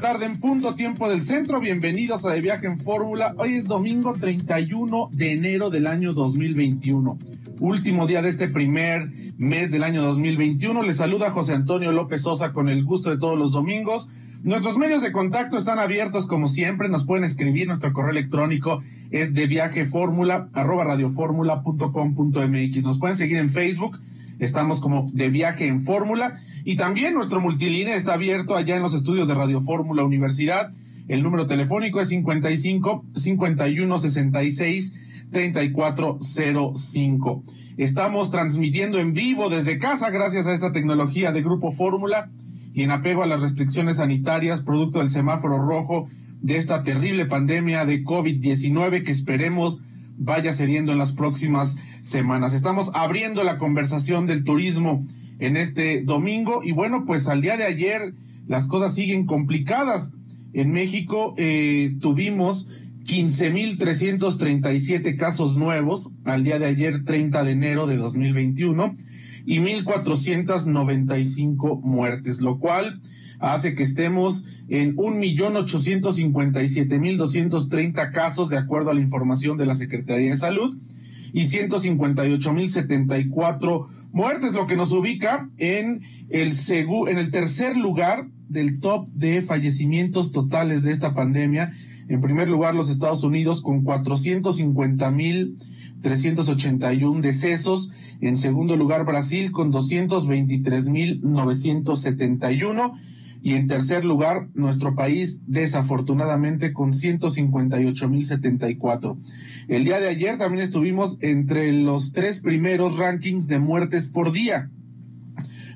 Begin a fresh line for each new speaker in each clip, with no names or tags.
Tarde en punto tiempo del centro. Bienvenidos a De Viaje en Fórmula. Hoy es domingo 31 de enero del año 2021. Último día de este primer mes del año 2021. Les saluda José Antonio López Sosa con el gusto de todos los domingos. Nuestros medios de contacto están abiertos como siempre. Nos pueden escribir. Nuestro correo electrónico es de radioformula.com.mx. Nos pueden seguir en Facebook. Estamos como de viaje en fórmula y también nuestro multilínea está abierto allá en los estudios de Radio Fórmula Universidad. El número telefónico es 55 51 66 3405. Estamos transmitiendo en vivo desde casa gracias a esta tecnología de Grupo Fórmula y en apego a las restricciones sanitarias producto del semáforo rojo de esta terrible pandemia de COVID-19 que esperemos vaya cediendo en las próximas semanas. Estamos abriendo la conversación del turismo en este domingo y bueno, pues al día de ayer las cosas siguen complicadas. En México eh, tuvimos 15.337 casos nuevos al día de ayer 30 de enero de 2021 y 1.495 muertes, lo cual hace que estemos en 1.857.230 casos de acuerdo a la información de la Secretaría de Salud y 158.074 muertes, lo que nos ubica en el, en el tercer lugar del top de fallecimientos totales de esta pandemia. En primer lugar, los Estados Unidos con 450.381 decesos. En segundo lugar, Brasil con 223.971 y en tercer lugar, nuestro país, desafortunadamente, con 158.074. El día de ayer también estuvimos entre los tres primeros rankings de muertes por día.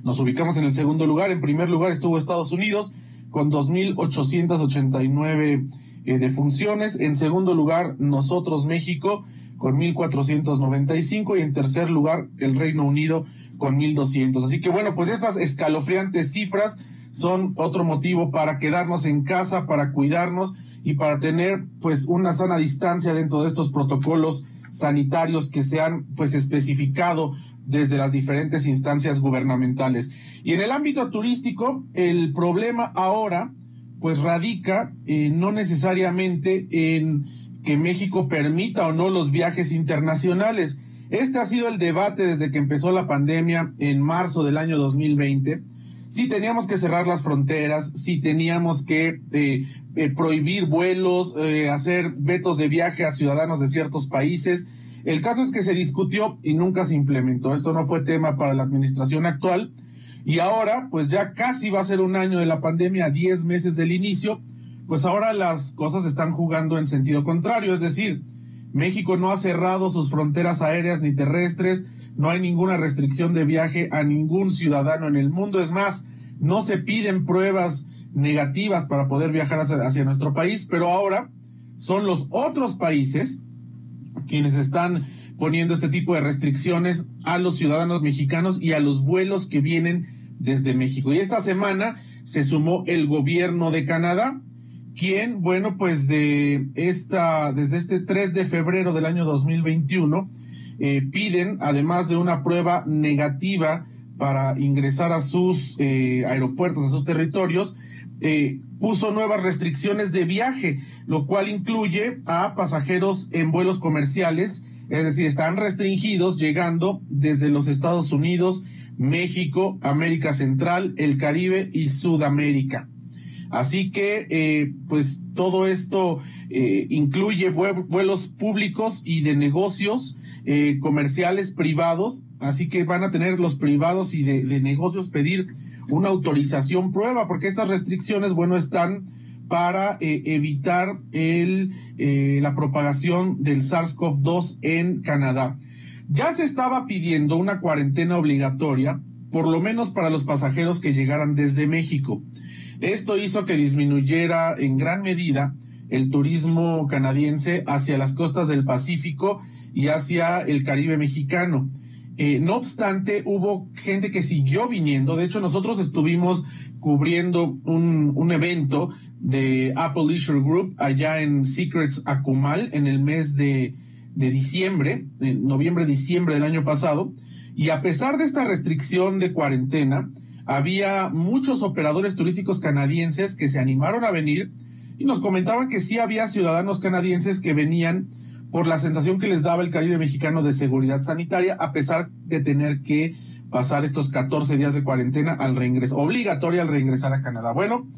Nos ubicamos en el segundo lugar. En primer lugar estuvo Estados Unidos con 2.889 eh, defunciones. En segundo lugar, nosotros, México, con 1.495. Y en tercer lugar, el Reino Unido con 1.200. Así que bueno, pues estas escalofriantes cifras son otro motivo para quedarnos en casa, para cuidarnos y para tener pues una sana distancia dentro de estos protocolos sanitarios que se han pues especificado desde las diferentes instancias gubernamentales. Y en el ámbito turístico, el problema ahora pues radica eh, no necesariamente en que México permita o no los viajes internacionales. Este ha sido el debate desde que empezó la pandemia en marzo del año 2020 si teníamos que cerrar las fronteras, si teníamos que eh, eh, prohibir vuelos, eh, hacer vetos de viaje a ciudadanos de ciertos países. El caso es que se discutió y nunca se implementó. Esto no fue tema para la administración actual. Y ahora, pues ya casi va a ser un año de la pandemia, 10 meses del inicio, pues ahora las cosas están jugando en sentido contrario. Es decir, México no ha cerrado sus fronteras aéreas ni terrestres, no hay ninguna restricción de viaje a ningún ciudadano en el mundo. Es más, no se piden pruebas negativas para poder viajar hacia, nuestro país, pero ahora son los otros países quienes están poniendo este tipo de restricciones a los ciudadanos mexicanos y a los vuelos que vienen desde México. Y esta semana se sumó el gobierno de Canadá, quien, bueno, pues de esta, desde este 3 de febrero del año 2021, eh, piden, además de una prueba negativa para ingresar a sus eh, aeropuertos, a sus territorios, eh, puso nuevas restricciones de viaje, lo cual incluye a pasajeros en vuelos comerciales, es decir, están restringidos llegando desde los Estados Unidos, México, América Central, el Caribe y Sudamérica. Así que, eh, pues todo esto eh, incluye vuelos públicos y de negocios eh, comerciales privados. Así que van a tener los privados y de, negocios pedir una autorización prueba, porque estas restricciones, bueno, están para evitar el, la propagación del SARS-CoV-2 en Canadá. Ya se estaba pidiendo una cuarentena obligatoria, por lo menos para los pasajeros que llegaran desde México. Esto hizo que disminuyera en gran medida el turismo canadiense hacia las costas del Pacífico y hacia el Caribe mexicano. Eh, no obstante, hubo gente que siguió viniendo. De hecho, nosotros estuvimos cubriendo un, evento de Apple Leisure Group allá en Secrets Akumal en el mes de, de diciembre, noviembre, diciembre del año pasado. Y a pesar de esta restricción de cuarentena, había muchos operadores turísticos canadienses que se animaron a venir y nos comentaban que sí había ciudadanos canadienses que venían por la sensación que les daba el Caribe mexicano de seguridad sanitaria, a pesar de tener que pasar estos 14 días de cuarentena al reingreso, obligatoria al reingresar a Canadá. Bueno,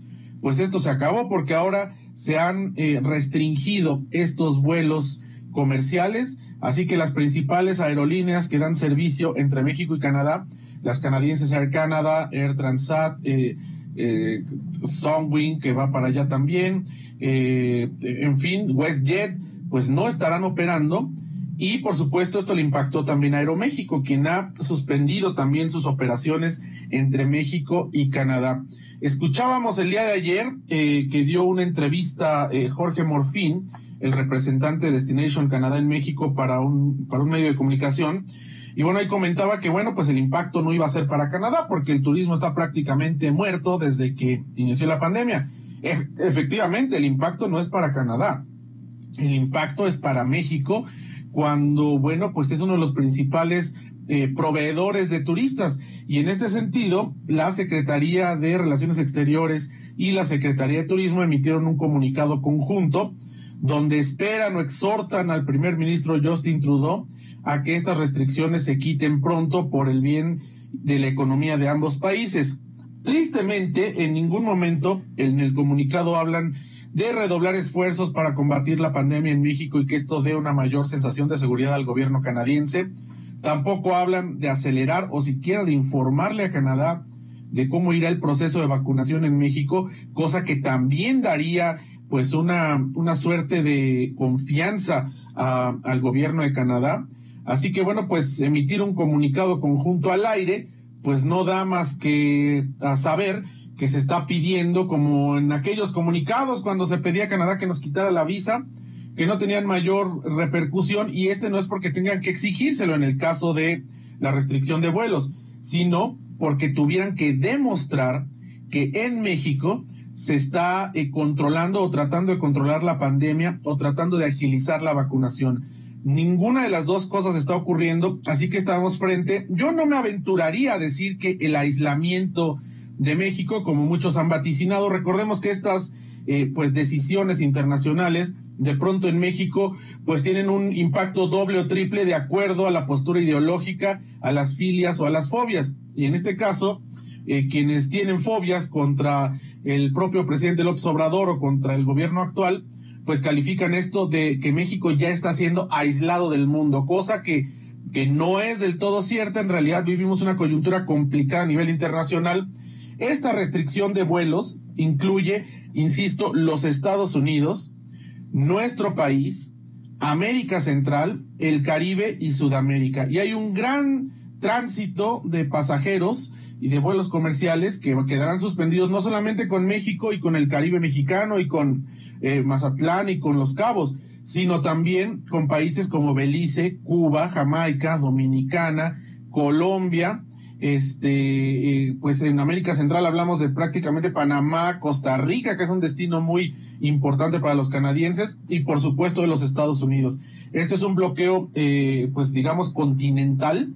pues esto se acabó porque ahora se han eh, restringido estos vuelos comerciales, así que las principales aerolíneas que dan servicio entre México y Canadá, las canadienses Air Canada, Air Transat, eh, eh, Sunwing que va para allá también, eh, en fin, WestJet, pues no estarán operando. Y por supuesto esto le impactó también a Aeroméxico, quien ha suspendido también sus operaciones entre México y Canadá. Escuchábamos el día de ayer eh, que dio una entrevista eh, Jorge Morfín, el representante de Destination Canadá en México para un, para un medio de comunicación, y bueno, ahí comentaba que bueno, pues el impacto no iba a ser para Canadá porque el turismo está prácticamente muerto desde que inició la pandemia. efectivamente, el impacto no es para Canadá. El impacto es para México cuando, bueno, pues es uno de los principales eh, proveedores de turistas. Y en este sentido, la Secretaría de Relaciones Exteriores y la Secretaría de Turismo emitieron un comunicado conjunto donde esperan o exhortan al primer ministro Justin Trudeau a que estas restricciones se quiten pronto por el bien de la economía de ambos países. Tristemente, en ningún momento en el comunicado hablan de redoblar esfuerzos para combatir la pandemia en México y que esto dé una mayor sensación de seguridad al gobierno canadiense. Tampoco hablan de acelerar o siquiera de informarle a Canadá de cómo irá el proceso de vacunación en México, cosa que también daría pues una, una suerte de confianza al gobierno de Canadá. Así que bueno, pues emitir un comunicado conjunto al aire, pues no da más que a saber que se está pidiendo, como en aquellos comunicados cuando se pedía a Canadá que nos quitara la visa, que no tenían mayor repercusión y este no es porque tengan que exigírselo en el caso de la restricción de vuelos, sino porque tuvieran que demostrar que en México se está eh, controlando o tratando de controlar la pandemia o tratando de agilizar la vacunación. Ninguna de las dos cosas está ocurriendo, así que estamos frente. Yo no me aventuraría a decir que el aislamiento de México, como muchos han vaticinado, recordemos que estas eh, pues decisiones internacionales de pronto en México pues tienen un impacto doble o triple de acuerdo a la postura ideológica, a las filias o a las fobias. Y en este caso, eh, quienes tienen fobias contra el propio presidente López Obrador o contra el gobierno actual, pues califican esto de que México ya está siendo aislado del mundo, cosa que, que no es del todo cierta. En realidad vivimos una coyuntura complicada a nivel internacional. Esta restricción de vuelos incluye, insisto, los Estados Unidos, nuestro país, América Central, el Caribe y Sudamérica. Y hay un gran tránsito de pasajeros y de vuelos comerciales que quedarán suspendidos no solamente con México y con el Caribe mexicano y con eh, Mazatlán y con Los Cabos, sino también con países como Belice, Cuba, Jamaica, Dominicana, Colombia, este, eh, pues en América Central hablamos de prácticamente Panamá, Costa Rica, que es un destino muy importante para los canadienses, y por supuesto de los Estados Unidos. Este es un bloqueo, eh, pues digamos, continental,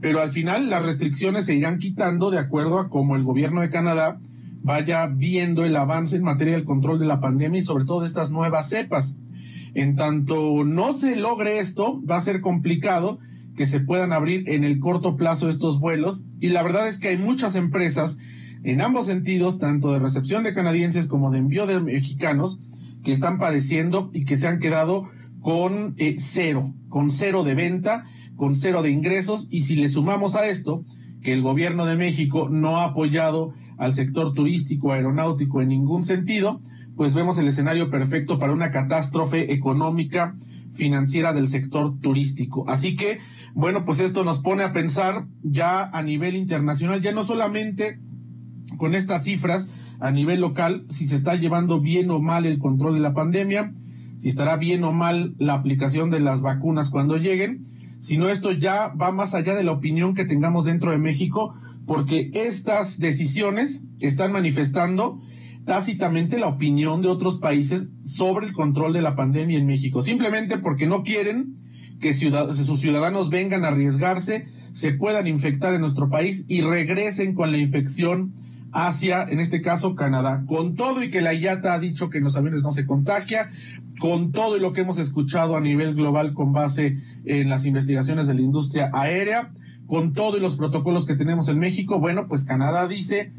pero al final las restricciones se irán quitando de acuerdo a cómo el gobierno de Canadá vaya viendo el avance en materia del control de la pandemia y sobre todo de estas nuevas cepas. En tanto no se logre esto, va a ser complicado que se puedan abrir en el corto plazo estos vuelos y la verdad es que hay muchas empresas en ambos sentidos, tanto de recepción de canadienses como de envío de mexicanos, que están padeciendo y que se han quedado con eh, cero, con cero de venta, con cero de ingresos y si le sumamos a esto que el gobierno de México no ha apoyado al sector turístico, aeronáutico en ningún sentido, pues vemos el escenario perfecto para una catástrofe económica, financiera del sector turístico. Así que, bueno, pues esto nos pone a pensar ya a nivel internacional, ya no solamente con estas cifras a nivel local si se está llevando bien o mal el control de la pandemia, si estará bien o mal la aplicación de las vacunas cuando lleguen, sino esto ya va más allá de la opinión que tengamos dentro de México, porque estas decisiones están manifestando tácitamente la opinión de otros países sobre el control de la pandemia en México, simplemente porque no quieren que sus ciudadanos vengan a arriesgarse, se puedan infectar en nuestro país y regresen con la infección hacia, en este caso, Canadá. Con todo y que la IATA ha dicho que en los aviones no se contagia, con todo y lo que hemos escuchado a nivel global con base en las investigaciones de la industria aérea, con todo y los protocolos que tenemos en México, bueno, pues Canadá dice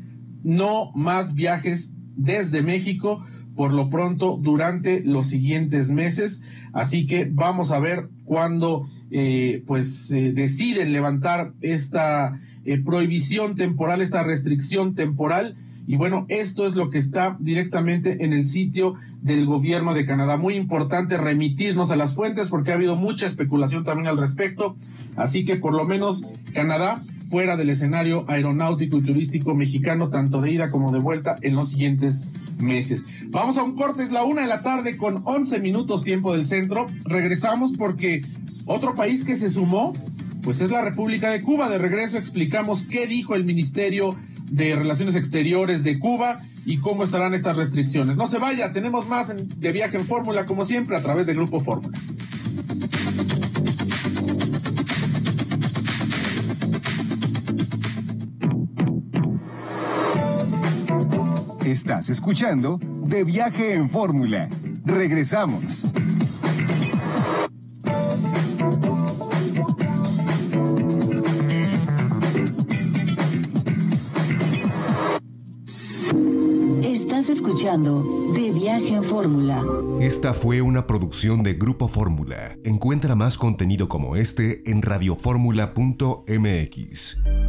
no más viajes desde México por lo pronto durante los siguientes meses. Así que vamos a ver cuándo eh, pues deciden levantar esta eh, prohibición temporal, esta restricción temporal. Y bueno, esto es lo que está directamente en el sitio del gobierno de Canadá. Muy importante remitirnos a las fuentes porque ha habido mucha especulación también al respecto. Así que por lo menos Canadá fuera del escenario aeronáutico y turístico mexicano, tanto de ida como de vuelta en los siguientes meses. Vamos a un corte, es la una de la tarde con 11 minutos tiempo del centro. Regresamos porque otro país que se sumó, pues es la República de Cuba. De regreso explicamos qué dijo el Ministerio de Relaciones Exteriores de Cuba y cómo estarán estas restricciones. No se vaya, tenemos más de viaje en fórmula como siempre a través del Grupo Fórmula.
Estás escuchando De Viaje en Fórmula. Regresamos.
Estás escuchando De Viaje en Fórmula.
Esta fue una producción de Grupo Fórmula. Encuentra más contenido como este en radioformula.mx.